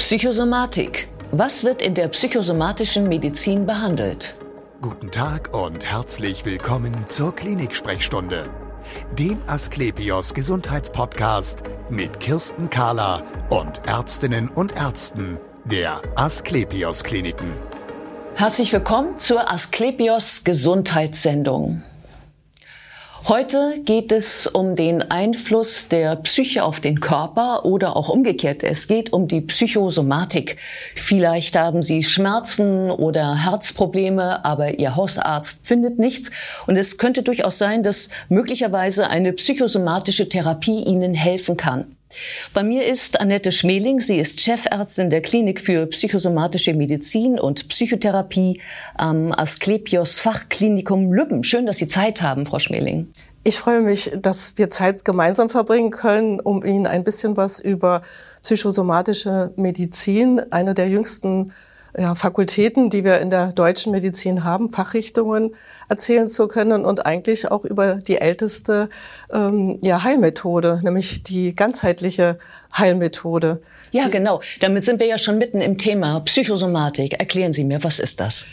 Psychosomatik. Was wird in der psychosomatischen Medizin behandelt? Guten Tag und herzlich willkommen zur Klinik-Sprechstunde, dem Asklepios Gesundheitspodcast mit Kirsten Kahler und Ärztinnen und Ärzten der Asklepios Kliniken. Herzlich willkommen zur Asklepios Gesundheitssendung. Heute geht es um den Einfluss der Psyche auf den Körper oder auch umgekehrt. Es geht um die Psychosomatik. Vielleicht haben Sie Schmerzen oder Herzprobleme, aber Ihr Hausarzt findet nichts. Und es könnte durchaus sein, dass möglicherweise eine psychosomatische Therapie Ihnen helfen kann. Bei mir ist Annette Schmeling. Sie ist Chefärztin der Klinik für psychosomatische Medizin und Psychotherapie am Asklepios Fachklinikum Lübben. Schön, dass Sie Zeit haben, Frau Schmeling. Ich freue mich, dass wir Zeit gemeinsam verbringen können, um Ihnen ein bisschen was über psychosomatische Medizin, eine der jüngsten ja, Fakultäten, die wir in der deutschen Medizin haben, Fachrichtungen erzählen zu können und eigentlich auch über die älteste ähm, ja, Heilmethode, nämlich die ganzheitliche Heilmethode. Ja, genau. Damit sind wir ja schon mitten im Thema Psychosomatik. Erklären Sie mir, was ist das?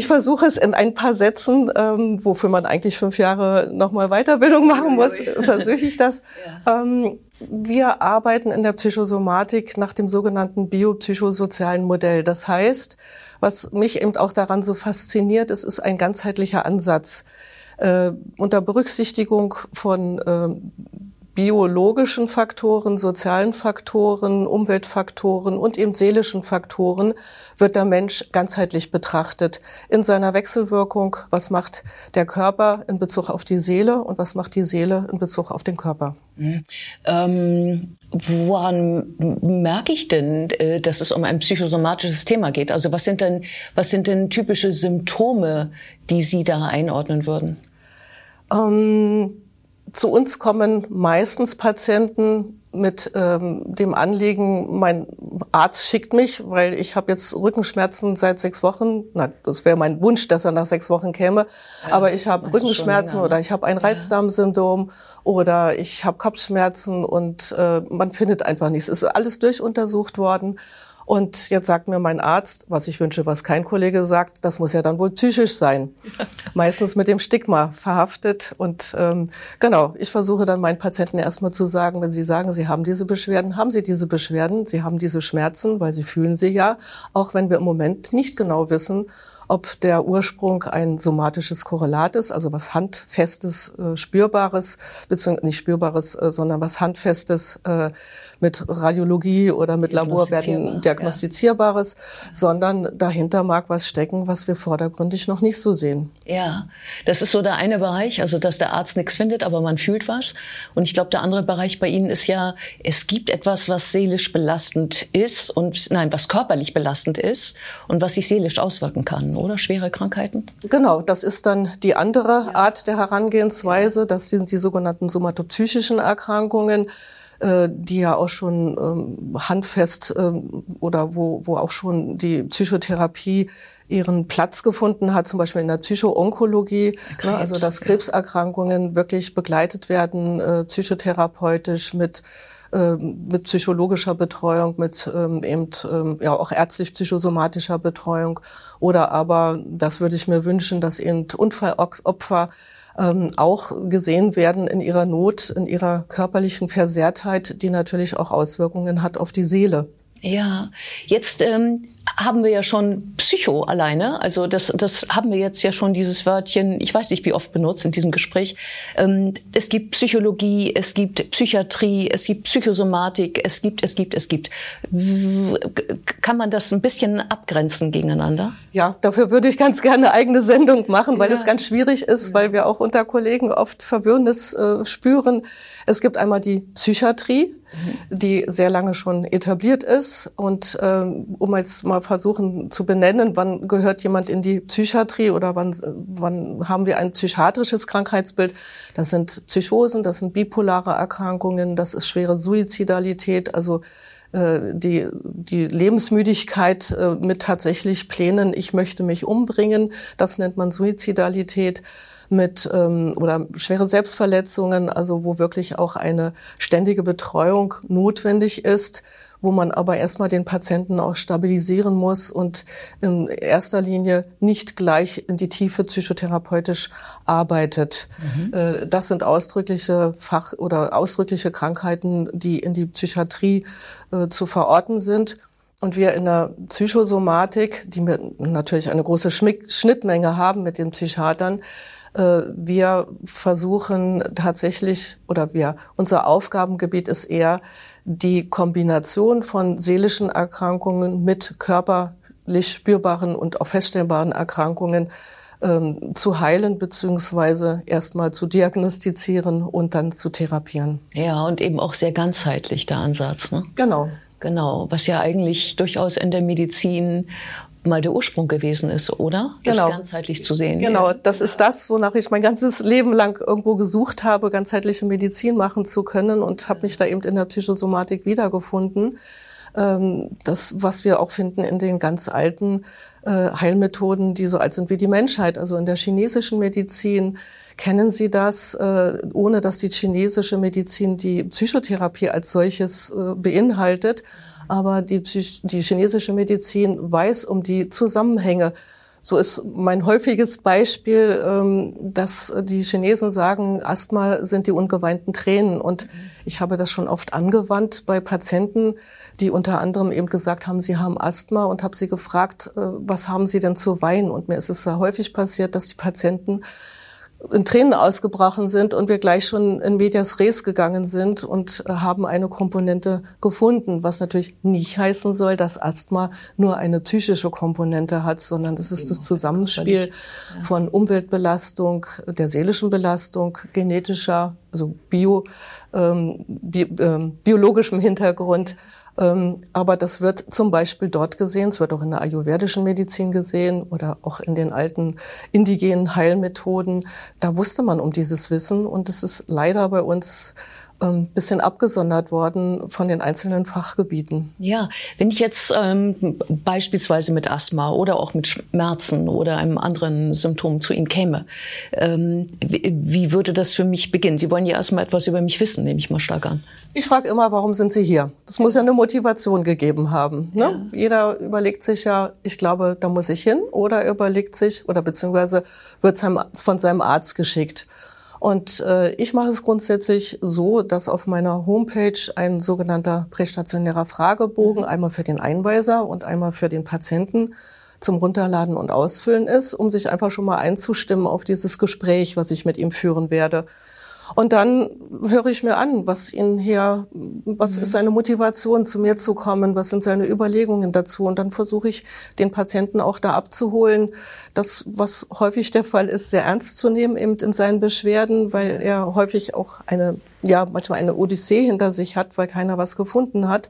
Ich versuche es in ein paar Sätzen, ähm, wofür man eigentlich fünf Jahre nochmal Weiterbildung machen muss, versuche ich das. Ja. Ähm, wir arbeiten in der Psychosomatik nach dem sogenannten biopsychosozialen Modell. Das heißt, was mich eben auch daran so fasziniert, es ist ein ganzheitlicher Ansatz. Äh, unter Berücksichtigung von äh, biologischen Faktoren, sozialen Faktoren, Umweltfaktoren und eben seelischen Faktoren wird der Mensch ganzheitlich betrachtet. In seiner Wechselwirkung, was macht der Körper in Bezug auf die Seele und was macht die Seele in Bezug auf den Körper. Mhm. Ähm, woran merke ich denn, äh, dass es um ein psychosomatisches Thema geht? Also was sind denn, was sind denn typische Symptome, die Sie da einordnen würden? Ähm zu uns kommen meistens Patienten mit ähm, dem Anliegen, mein Arzt schickt mich, weil ich habe jetzt Rückenschmerzen seit sechs Wochen. Na, das wäre mein Wunsch, dass er nach sechs Wochen käme. Ja, aber ich habe Rückenschmerzen länger, ne? oder ich habe ein Reizdarmsyndrom oder ich habe Kopfschmerzen und äh, man findet einfach nichts. Es ist alles durchuntersucht worden. Und jetzt sagt mir mein Arzt, was ich wünsche, was kein Kollege sagt, das muss ja dann wohl psychisch sein. Meistens mit dem Stigma verhaftet. Und ähm, genau, ich versuche dann meinen Patienten erstmal zu sagen, wenn sie sagen, sie haben diese Beschwerden, haben sie diese Beschwerden, sie haben diese Schmerzen, weil sie fühlen sie ja, auch wenn wir im Moment nicht genau wissen, ob der Ursprung ein somatisches Korrelat ist, also was handfestes, äh, spürbares, beziehungsweise nicht spürbares, äh, sondern was handfestes äh, mit Radiologie oder mit Laborwerten diagnostizierbares, ja. sondern dahinter mag was stecken, was wir vordergründig noch nicht so sehen. Ja, das ist so der eine Bereich, also dass der Arzt nichts findet, aber man fühlt was. Und ich glaube, der andere Bereich bei Ihnen ist ja, es gibt etwas, was seelisch belastend ist und nein, was körperlich belastend ist und was sich seelisch auswirken kann oder? Schwere Krankheiten? Genau, das ist dann die andere ja. Art der Herangehensweise. Das sind die sogenannten somatopsychischen Erkrankungen äh, die ja auch schon ähm, handfest ähm, oder wo, wo auch schon die Psychotherapie ihren Platz gefunden hat, zum Beispiel in der Psychoonkologie, ne, also dass Krebserkrankungen wirklich begleitet werden, äh, psychotherapeutisch mit mit psychologischer Betreuung, mit ähm, eben ähm, ja auch ärztlich-psychosomatischer Betreuung oder aber, das würde ich mir wünschen, dass eben Unfallopfer ähm, auch gesehen werden in ihrer Not, in ihrer körperlichen Versehrtheit, die natürlich auch Auswirkungen hat auf die Seele. Ja, jetzt ähm, haben wir ja schon Psycho alleine. Also das, das haben wir jetzt ja schon dieses Wörtchen, ich weiß nicht wie oft benutzt in diesem Gespräch. Ähm, es gibt Psychologie, es gibt Psychiatrie, es gibt Psychosomatik, es gibt, es gibt, es gibt. Kann man das ein bisschen abgrenzen gegeneinander? Ja, dafür würde ich ganz gerne eine eigene Sendung machen, weil ja. das ganz schwierig ist, ja. weil wir auch unter Kollegen oft Verwirrendes äh, spüren. Es gibt einmal die Psychiatrie. Die sehr lange schon etabliert ist und ähm, um jetzt mal versuchen zu benennen, wann gehört jemand in die Psychiatrie oder wann, wann haben wir ein psychiatrisches Krankheitsbild. Das sind Psychosen, das sind bipolare Erkrankungen, das ist schwere Suizidalität, also äh, die, die Lebensmüdigkeit äh, mit tatsächlich Plänen, ich möchte mich umbringen, das nennt man Suizidalität. Mit ähm, oder schwere Selbstverletzungen, also wo wirklich auch eine ständige Betreuung notwendig ist wo man aber erstmal den Patienten auch stabilisieren muss und in erster Linie nicht gleich in die Tiefe psychotherapeutisch arbeitet. Mhm. Äh, das sind ausdrückliche Fach- oder ausdrückliche Krankheiten, die in die Psychiatrie äh, zu verorten sind. Und wir in der Psychosomatik, die wir natürlich eine große Schnittmenge haben mit den Psychiatern, wir versuchen tatsächlich, oder wir, unser Aufgabengebiet ist eher die Kombination von seelischen Erkrankungen mit körperlich spürbaren und auch feststellbaren Erkrankungen ähm, zu heilen beziehungsweise erstmal zu diagnostizieren und dann zu therapieren. Ja, und eben auch sehr ganzheitlich der Ansatz. Ne? Genau. Genau, was ja eigentlich durchaus in der Medizin mal der Ursprung gewesen ist, oder? Genau. Das ganzheitlich zu sehen. Genau, das ist das, wonach ich mein ganzes Leben lang irgendwo gesucht habe, ganzheitliche Medizin machen zu können und habe mich da eben in der Psychosomatik wiedergefunden. Ähm, das, was wir auch finden in den ganz alten äh, Heilmethoden, die so alt sind wie die Menschheit, also in der chinesischen Medizin, kennen Sie das, äh, ohne dass die chinesische Medizin die Psychotherapie als solches äh, beinhaltet? Aber die, die chinesische Medizin weiß um die Zusammenhänge. So ist mein häufiges Beispiel, ähm, dass die Chinesen sagen, Asthma sind die ungeweinten Tränen. Und ich habe das schon oft angewandt bei Patienten, die unter anderem eben gesagt haben, sie haben Asthma und habe sie gefragt, äh, was haben sie denn zu weinen? Und mir ist es sehr häufig passiert, dass die Patienten in Tränen ausgebrochen sind und wir gleich schon in Medias Res gegangen sind und äh, haben eine Komponente gefunden, was natürlich nicht heißen soll, dass Asthma nur eine psychische Komponente hat, sondern das ist das genau. Zusammenspiel von Umweltbelastung, der seelischen Belastung, genetischer, also bio, ähm, bi ähm, biologischem Hintergrund aber das wird zum Beispiel dort gesehen, es wird auch in der ayurvedischen Medizin gesehen oder auch in den alten indigenen Heilmethoden. Da wusste man um dieses Wissen und es ist leider bei uns ähm, bisschen abgesondert worden von den einzelnen Fachgebieten. Ja, wenn ich jetzt ähm, beispielsweise mit Asthma oder auch mit Schmerzen oder einem anderen Symptom zu Ihnen käme, ähm, wie, wie, würde das für mich beginnen? Sie wollen ja erstmal etwas über mich wissen, nehme ich mal stark an. Ich frage immer, warum sind Sie hier? Das muss ja eine Motivation gegeben haben. Ne? Ja. Jeder überlegt sich ja, ich glaube, da muss ich hin, oder überlegt sich, oder beziehungsweise wird von seinem Arzt geschickt. Und äh, ich mache es grundsätzlich so, dass auf meiner Homepage ein sogenannter prästationärer Fragebogen, mhm. einmal für den Einweiser und einmal für den Patienten, zum Runterladen und Ausfüllen ist, um sich einfach schon mal einzustimmen auf dieses Gespräch, was ich mit ihm führen werde. Und dann höre ich mir an, was ihn hier, was mhm. ist seine Motivation, zu mir zu kommen, was sind seine Überlegungen dazu. Und dann versuche ich, den Patienten auch da abzuholen, das, was häufig der Fall ist, sehr ernst zu nehmen, eben in seinen Beschwerden, weil er häufig auch eine, ja, manchmal eine Odyssee hinter sich hat, weil keiner was gefunden hat.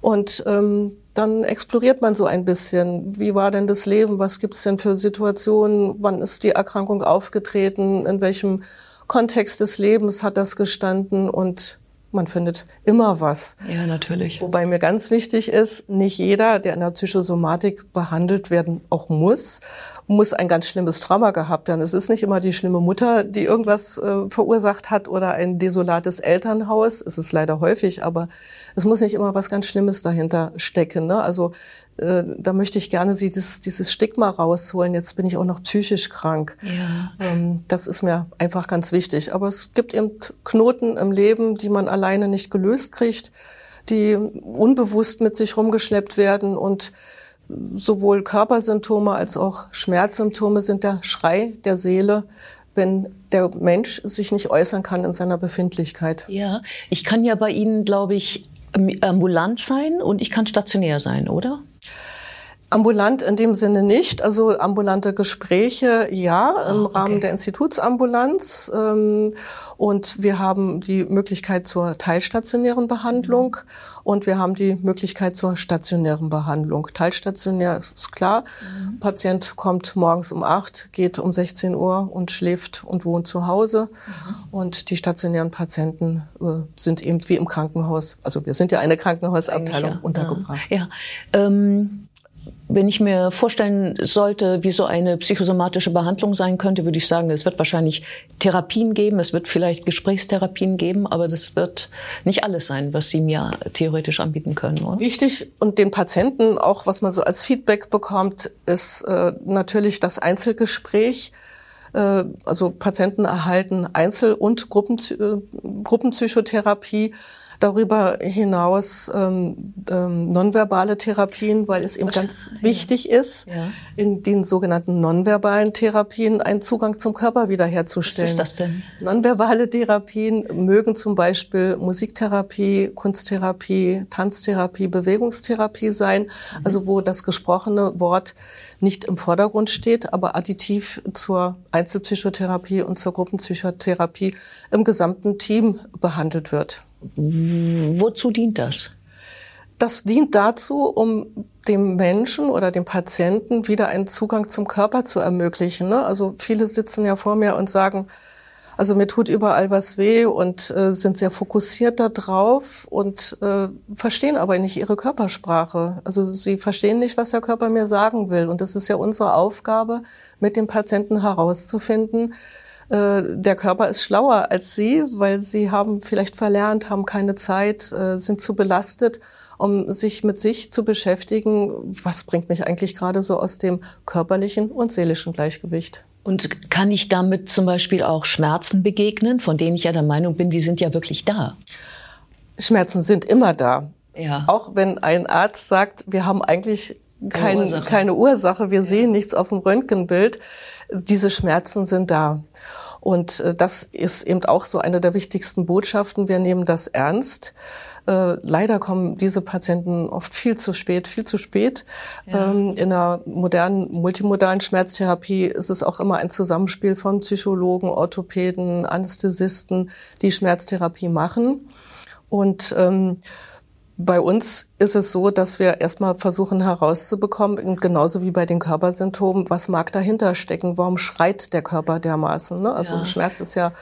Und ähm, dann exploriert man so ein bisschen. Wie war denn das Leben? Was gibt es denn für Situationen? Wann ist die Erkrankung aufgetreten? In welchem Kontext des Lebens hat das gestanden und man findet immer was. Ja, natürlich. Wobei mir ganz wichtig ist, nicht jeder, der in der Psychosomatik behandelt werden auch muss, muss ein ganz schlimmes Trauma gehabt haben. Es ist nicht immer die schlimme Mutter, die irgendwas äh, verursacht hat oder ein desolates Elternhaus. Es ist leider häufig, aber es muss nicht immer was ganz Schlimmes dahinter stecken. Ne? Also äh, da möchte ich gerne sie das, dieses Stigma rausholen. Jetzt bin ich auch noch psychisch krank. Ja. Ähm, das ist mir einfach ganz wichtig. Aber es gibt eben Knoten im Leben, die man alleine nicht gelöst kriegt, die unbewusst mit sich rumgeschleppt werden und sowohl Körpersymptome als auch Schmerzsymptome sind der Schrei der Seele, wenn der Mensch sich nicht äußern kann in seiner Befindlichkeit. Ja, ich kann ja bei Ihnen, glaube ich, ambulant sein und ich kann stationär sein, oder? Ambulant in dem Sinne nicht, also ambulante Gespräche ja im okay. Rahmen der Institutsambulanz ähm, und wir haben die Möglichkeit zur teilstationären Behandlung mhm. und wir haben die Möglichkeit zur stationären Behandlung. Teilstationär ist klar, mhm. Patient kommt morgens um acht, geht um 16 Uhr und schläft und wohnt zu Hause mhm. und die stationären Patienten äh, sind eben wie im Krankenhaus, also wir sind ja eine Krankenhausabteilung ja. untergebracht. Ja. ja. Ähm wenn ich mir vorstellen sollte, wie so eine psychosomatische Behandlung sein könnte, würde ich sagen, es wird wahrscheinlich Therapien geben, es wird vielleicht Gesprächstherapien geben, aber das wird nicht alles sein, was Sie mir theoretisch anbieten können. Oder? Wichtig und den Patienten auch, was man so als Feedback bekommt, ist äh, natürlich das Einzelgespräch. Äh, also Patienten erhalten Einzel- und Gruppen, äh, Gruppenpsychotherapie Darüber hinaus ähm, ähm, nonverbale Therapien, weil es eben ganz wichtig ist, ja. in den sogenannten nonverbalen Therapien einen Zugang zum Körper wiederherzustellen. Was ist das denn? Nonverbale Therapien mögen zum Beispiel Musiktherapie, Kunsttherapie, Tanztherapie, Bewegungstherapie sein, mhm. also wo das gesprochene Wort nicht im Vordergrund steht, aber additiv zur Einzelpsychotherapie und zur Gruppenpsychotherapie im gesamten Team behandelt wird. Wozu dient das? Das dient dazu, um dem Menschen oder dem Patienten wieder einen Zugang zum Körper zu ermöglichen. Ne? Also viele sitzen ja vor mir und sagen, also mir tut überall was weh und äh, sind sehr fokussiert da drauf und äh, verstehen aber nicht ihre Körpersprache. Also sie verstehen nicht, was der Körper mir sagen will. Und das ist ja unsere Aufgabe, mit dem Patienten herauszufinden, der Körper ist schlauer als sie, weil sie haben vielleicht verlernt, haben keine Zeit, äh, sind zu belastet, um sich mit sich zu beschäftigen. Was bringt mich eigentlich gerade so aus dem körperlichen und seelischen Gleichgewicht? Und kann ich damit zum Beispiel auch Schmerzen begegnen, von denen ich ja der Meinung bin, die sind ja wirklich da? Schmerzen sind immer da. Ja. Auch wenn ein Arzt sagt, wir haben eigentlich keine, Ursache. keine Ursache, wir ja. sehen nichts auf dem Röntgenbild. Diese Schmerzen sind da. Und äh, das ist eben auch so eine der wichtigsten Botschaften. Wir nehmen das ernst. Äh, leider kommen diese Patienten oft viel zu spät, viel zu spät. Ja. Ähm, in einer modernen, multimodalen Schmerztherapie ist es auch immer ein Zusammenspiel von Psychologen, Orthopäden, Anästhesisten, die Schmerztherapie machen. Und ähm, bei uns ist es so, dass wir erstmal versuchen herauszubekommen, genauso wie bei den Körpersymptomen, was mag dahinter stecken? Warum schreit der Körper dermaßen? Ne? Also ja. Schmerz ist ja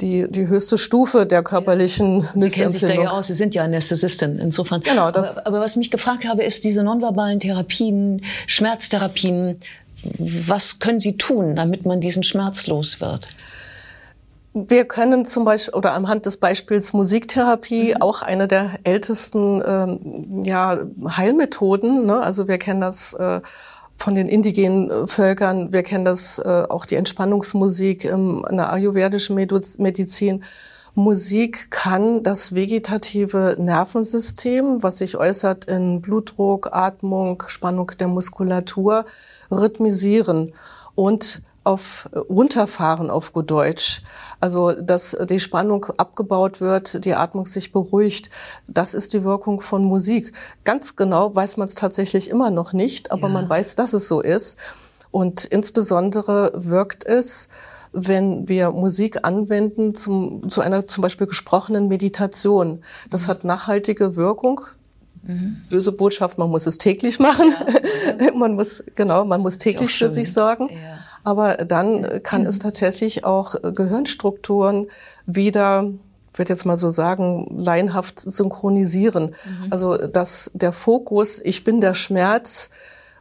die, die höchste Stufe der körperlichen ja. Sie kennen sich da ja aus, Sie sind ja Anästhesistin, insofern. Genau, das aber, aber was mich gefragt habe, ist diese nonverbalen Therapien, Schmerztherapien, was können Sie tun, damit man diesen Schmerz los wird? Wir können zum Beispiel oder anhand des Beispiels Musiktherapie mhm. auch eine der ältesten ähm, ja, Heilmethoden. Ne? Also wir kennen das äh, von den indigenen äh, Völkern, wir kennen das äh, auch die Entspannungsmusik ähm, in der ayurvedischen Medizin. Musik kann das vegetative Nervensystem, was sich äußert in Blutdruck, Atmung, Spannung der Muskulatur, rhythmisieren und auf runterfahren auf gut Deutsch. Also, dass die Spannung abgebaut wird, die Atmung sich beruhigt. Das ist die Wirkung von Musik. Ganz genau weiß man es tatsächlich immer noch nicht, aber ja. man weiß, dass es so ist. Und insbesondere wirkt es, wenn wir Musik anwenden zum, zu einer zum Beispiel gesprochenen Meditation. Das mhm. hat nachhaltige Wirkung. Mhm. Böse Botschaft, man muss es täglich machen. Ja. man muss, genau, man muss täglich für sich sorgen. Ja. Aber dann kann es tatsächlich auch Gehirnstrukturen wieder ich würde jetzt mal so sagen, laienhaft synchronisieren. Mhm. Also, dass der Fokus, ich bin der Schmerz,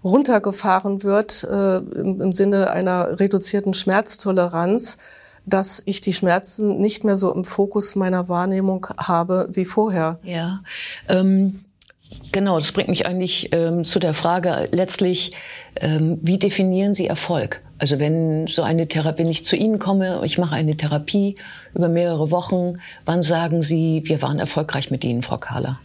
runtergefahren wird äh, im, im, Sinne einer reduzierten Schmerztoleranz, dass ich die Schmerzen nicht mehr so im Fokus meiner Wahrnehmung habe wie vorher. Ja. Ähm Genau, das bringt mich eigentlich ähm, zu der Frage letztlich, ähm, wie definieren Sie Erfolg? Also wenn so eine Therapie, wenn ich zu Ihnen komme, ich mache eine Therapie über mehrere Wochen, wann sagen Sie, wir waren erfolgreich mit Ihnen, Frau Kahler?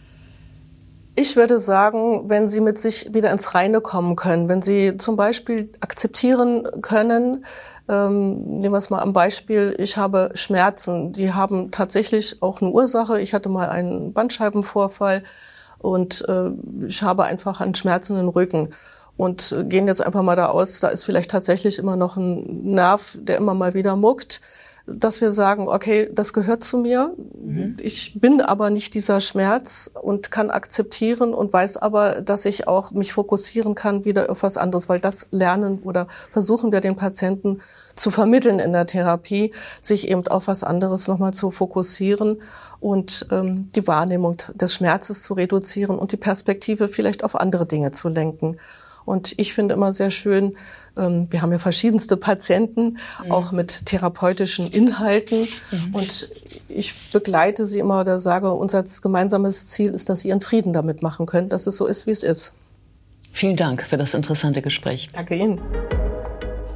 Ich würde sagen, wenn Sie mit sich wieder ins Reine kommen können, wenn Sie zum Beispiel akzeptieren können, ähm, nehmen wir es mal am Beispiel, ich habe Schmerzen, die haben tatsächlich auch eine Ursache. Ich hatte mal einen Bandscheibenvorfall und äh, ich habe einfach einen schmerzenden Rücken. Und äh, gehen jetzt einfach mal da aus, da ist vielleicht tatsächlich immer noch ein Nerv, der immer mal wieder muckt dass wir sagen, okay, das gehört zu mir. Mhm. Ich bin aber nicht dieser Schmerz und kann akzeptieren und weiß aber, dass ich auch mich fokussieren kann wieder auf was anderes, weil das lernen oder versuchen wir den Patienten zu vermitteln in der Therapie, sich eben auf was anderes nochmal zu fokussieren und ähm, die Wahrnehmung des Schmerzes zu reduzieren und die Perspektive vielleicht auf andere Dinge zu lenken. Und ich finde immer sehr schön, ähm, wir haben ja verschiedenste Patienten, mhm. auch mit therapeutischen Inhalten. Mhm. Und ich begleite sie immer oder sage, unser gemeinsames Ziel ist, dass sie ihren Frieden damit machen können, dass es so ist, wie es ist. Vielen Dank für das interessante Gespräch. Danke Ihnen.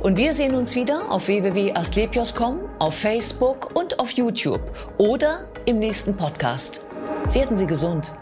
Und wir sehen uns wieder auf www.astlepios.com, auf Facebook und auf YouTube oder im nächsten Podcast. Werden Sie gesund.